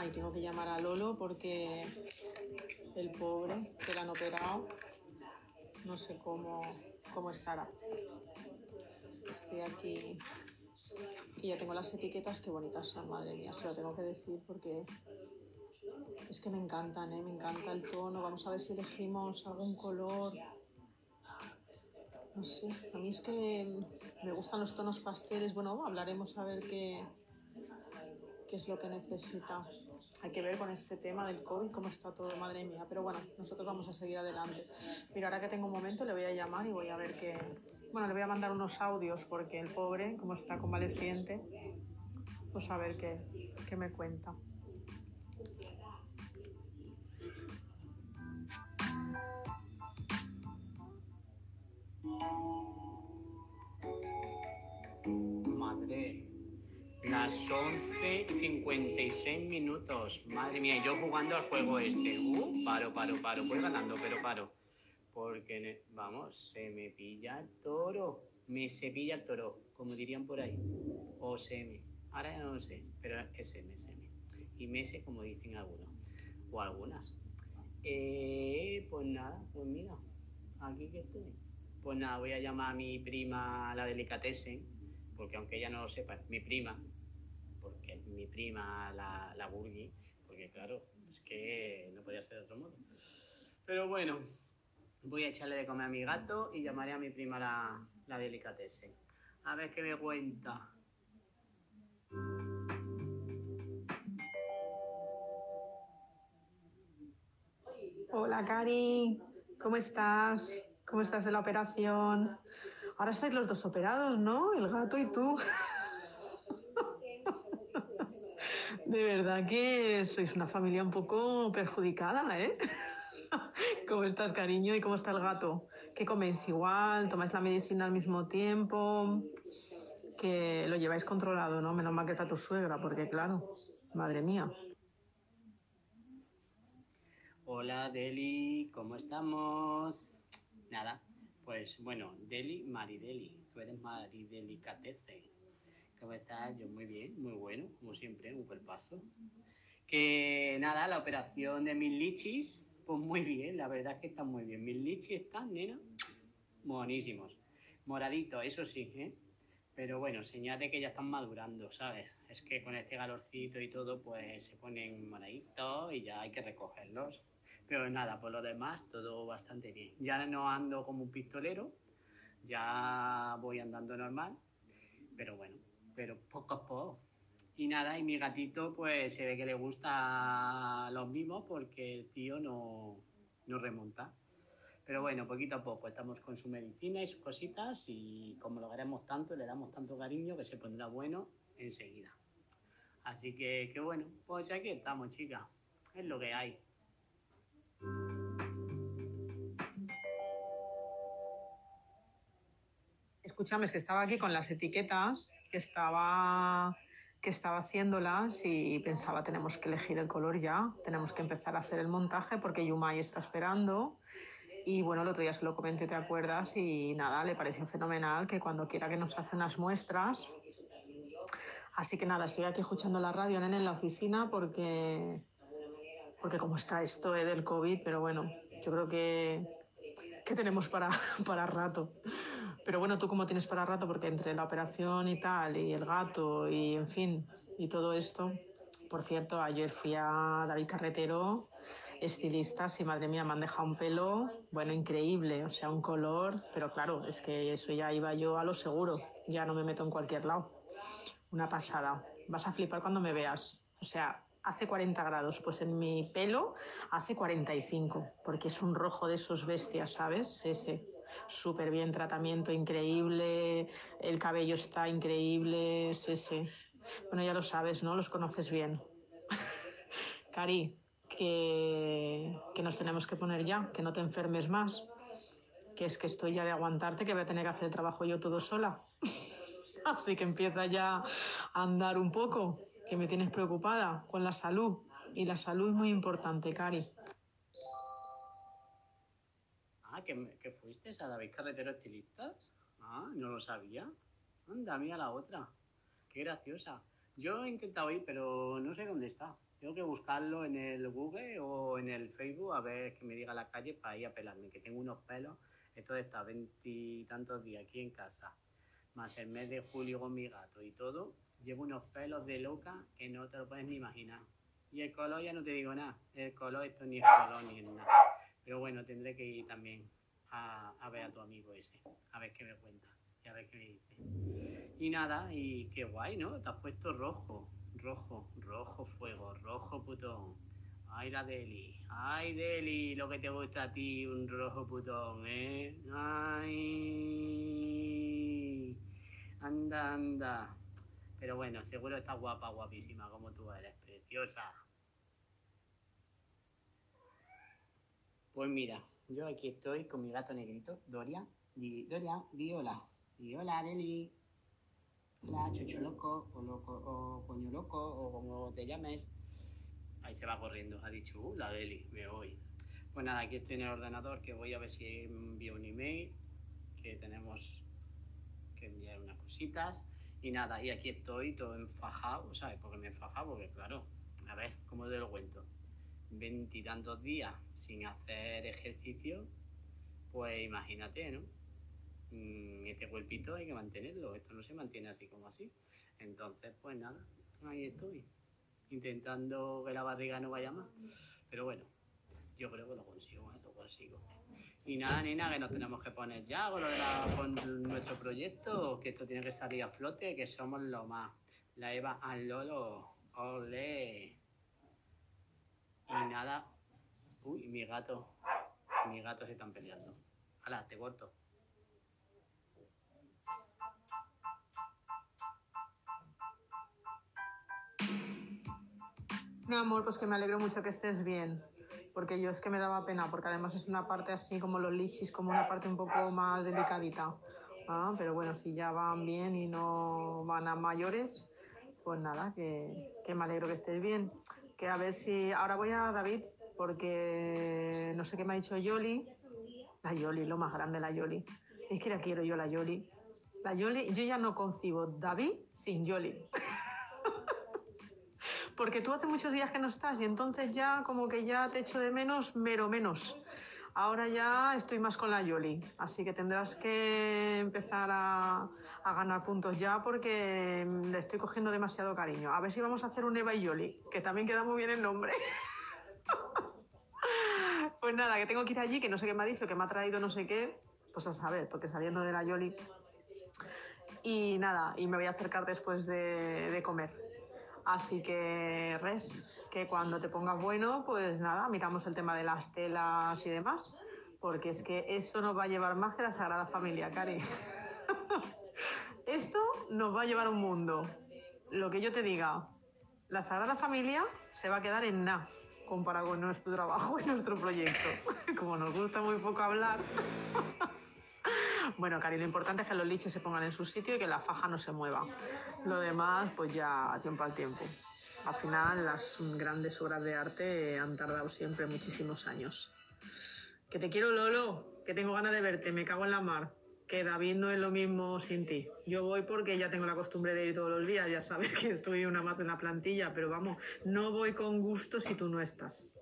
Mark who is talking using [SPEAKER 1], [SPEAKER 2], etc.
[SPEAKER 1] Ay, tengo que llamar a Lolo porque el pobre que le han operado, no sé cómo, cómo estará. Estoy aquí y ya tengo las etiquetas, qué bonitas son, madre mía, se lo tengo que decir porque es que me encantan, ¿eh? me encanta el tono. Vamos a ver si elegimos algún color. No sé, a mí es que me gustan los tonos pasteles. Bueno, hablaremos a ver qué, qué es lo que necesita. Hay que ver con este tema del COVID cómo está todo, madre mía. Pero bueno, nosotros vamos a seguir adelante. Mira, ahora que tengo un momento le voy a llamar y voy a ver qué... Bueno, le voy a mandar unos audios porque el pobre, como está convaleciente, pues a ver qué, qué me cuenta.
[SPEAKER 2] Las 11.56 minutos. Madre mía, yo jugando al juego este. Uh, paro, paro, paro. Voy ganando, pero paro. Porque, vamos, se me pilla el toro. Me se pilla el toro, como dirían por ahí. O se me. Ahora ya no lo sé, pero es M, es M. Y mese, como dicen algunos. O algunas. Eh, pues nada, pues mira, aquí que estoy. Pues nada, voy a llamar a mi prima la delicatessen, porque aunque ella no lo sepa, es mi prima, mi prima la, la Burgi, porque claro, es que no podía ser de otro modo. Pero bueno, voy a echarle de comer a mi gato y llamaré a mi prima la, la delicatessen. A ver qué me cuenta.
[SPEAKER 1] Hola, Cari. ¿Cómo estás? ¿Cómo estás de la operación? Ahora estáis los dos operados, ¿no? El gato y tú. De verdad que sois una familia un poco perjudicada, ¿eh? ¿Cómo estás, cariño? ¿Y cómo está el gato? ¿Qué coméis igual? ¿Tomáis la medicina al mismo tiempo? Que lo lleváis controlado, ¿no? Menos mal que está tu suegra, porque claro, madre mía.
[SPEAKER 2] Hola Deli, ¿cómo estamos? Nada, pues bueno, Deli, Marideli, tú eres Marideli Catese. ¿Cómo estás? Yo muy bien, muy bueno, como siempre, un cuerpazo. Que nada, la operación de mis lichis, pues muy bien, la verdad es que están muy bien. Mis lichis están, nena, buenísimos. Moraditos, eso sí, ¿eh? Pero bueno, señal de que ya están madurando, ¿sabes? Es que con este calorcito y todo, pues se ponen moraditos y ya hay que recogerlos. Pero nada, por lo demás, todo bastante bien. Ya no ando como un pistolero, ya voy andando normal, pero bueno, pero poco a poco. Y nada, y mi gatito, pues se ve que le gusta los mimos porque el tío no, no remonta. Pero bueno, poquito a poco estamos con su medicina y sus cositas y como lo queremos tanto, le damos tanto cariño que se pondrá bueno enseguida. Así que, que bueno, pues aquí estamos, chicas. Es lo que hay.
[SPEAKER 1] Escúchame, es que estaba aquí con las etiquetas, que estaba, que estaba haciéndolas y pensaba, tenemos que elegir el color ya, tenemos que empezar a hacer el montaje porque Yumai está esperando. Y bueno, el otro día se lo comenté, ¿te acuerdas? Y nada, le pareció fenomenal que cuando quiera que nos hace unas muestras. Así que nada, estoy aquí escuchando la radio, nene, en la oficina porque, porque como está esto eh, del COVID, pero bueno, yo creo que, que tenemos para, para rato. Pero bueno, tú cómo tienes para rato, porque entre la operación y tal, y el gato, y en fin, y todo esto. Por cierto, ayer fui a David Carretero, estilistas, y madre mía, me han dejado un pelo, bueno, increíble, o sea, un color, pero claro, es que eso ya iba yo a lo seguro, ya no me meto en cualquier lado. Una pasada. Vas a flipar cuando me veas. O sea, hace 40 grados, pues en mi pelo hace 45, porque es un rojo de esos bestias, ¿sabes? Ese. Súper bien, tratamiento increíble, el cabello está increíble, es ese. Bueno, ya lo sabes, ¿no? Los conoces bien. Cari, que, que nos tenemos que poner ya, que no te enfermes más, que es que estoy ya de aguantarte, que voy a tener que hacer el trabajo yo todo sola. Así que empieza ya a andar un poco, que me tienes preocupada con la salud. Y la salud es muy importante, Cari.
[SPEAKER 2] ¿Que, que fuiste a David Carretero Estilistas? Ah, no lo sabía. Anda, mira la otra. Qué graciosa. Yo he intentado ir, pero no sé dónde está. Tengo que buscarlo en el Google o en el Facebook a ver que me diga la calle para ir a pelarme, que tengo unos pelos. Esto estar veintitantos días aquí en casa, más el mes de julio con mi gato y todo, llevo unos pelos de loca que no te lo puedes ni imaginar. Y el color ya no te digo nada, el color esto ni es color ni es nada. Pero bueno, tendré que ir también a, ver a tu amigo ese, a ver qué me cuenta y a ver qué me dice. Y nada, y qué guay, ¿no? Te has puesto rojo, rojo, rojo fuego, rojo putón. Ay, la Deli, ay, Deli, lo que te gusta a ti, un rojo putón, ¿eh? Ay, anda, anda. Pero bueno, seguro estás guapa, guapísima como tú eres, preciosa. Pues mira, yo aquí estoy con mi gato negrito, Doria. Di, Doria, di hola. Di hola, Deli. Hola, chucho loco, o loco, o coño loco, o como te llames. Ahí se va corriendo, ha dicho, uh, la Deli, me voy. Pues nada, aquí estoy en el ordenador, que voy a ver si envío un email, que tenemos que enviar unas cositas. Y nada, y aquí estoy todo enfajado, ¿sabes? Porque me he enfajado, porque claro, a ver, ¿cómo te lo cuento? Veintitantos días sin hacer ejercicio, pues imagínate, ¿no? Mm, Este cuerpito hay que mantenerlo, esto no se mantiene así como así. Entonces, pues nada, ahí estoy, intentando que la barriga no vaya más. Pero bueno, yo creo que lo consigo, ¿eh? lo consigo. Y nada, nena, que nos tenemos que poner ya con, con nuestro proyecto, que esto tiene que salir a flote, que somos lo más. La Eva al Lolo, ole. Y nada, uy, mi gato, mis gatos se están peleando. Hala, te corto.
[SPEAKER 1] No, amor, pues que me alegro mucho que estés bien. Porque yo es que me daba pena, porque además es una parte así como los lichis, como una parte un poco más delicadita. Ah, pero bueno, si ya van bien y no van a mayores, pues nada, que, que me alegro que estés bien. Que a ver si. Ahora voy a David, porque no sé qué me ha dicho Yoli. La Yoli, lo más grande, la Yoli. Es que la quiero yo, la Yoli. La Yoli, yo ya no concibo David sin Yoli. Porque tú hace muchos días que no estás y entonces ya como que ya te echo de menos, mero menos. Ahora ya estoy más con la Yoli, así que tendrás que empezar a, a ganar puntos ya porque le estoy cogiendo demasiado cariño. A ver si vamos a hacer un Eva y Yoli, que también queda muy bien el nombre. pues nada, que tengo que ir allí, que no sé qué me ha dicho, que me ha traído no sé qué, pues a saber, porque saliendo de la Yoli. Y nada, y me voy a acercar después de, de comer. Así que, res, que cuando te pongas bueno, pues nada, miramos el tema de las telas y demás, porque es que esto nos va a llevar más que la Sagrada Familia, Cari. esto nos va a llevar un mundo. Lo que yo te diga, la Sagrada Familia se va a quedar en nada comparado con nuestro trabajo y nuestro proyecto. Como nos gusta muy poco hablar. Bueno, Cari, lo importante es que los liches se pongan en su sitio y que la faja no se mueva. Lo demás, pues ya tiempo al tiempo. Al final, las grandes obras de arte han tardado siempre muchísimos años. Que te quiero, Lolo, que tengo ganas de verte, me cago en la mar. Que David no es lo mismo sin ti. Yo voy porque ya tengo la costumbre de ir todos los días, ya sabes que estoy una más en la plantilla, pero vamos, no voy con gusto si tú no estás.